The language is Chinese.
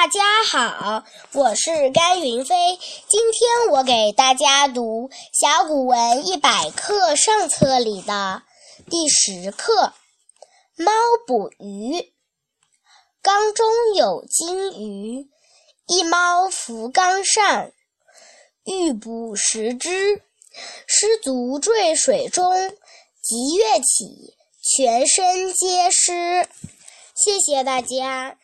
大家好，我是甘云飞。今天我给大家读《小古文一百课上册》里的第十课《猫捕鱼》。缸中有金鱼，一猫伏缸上，欲捕食之，失足坠水中，即跃起，全身皆湿。谢谢大家。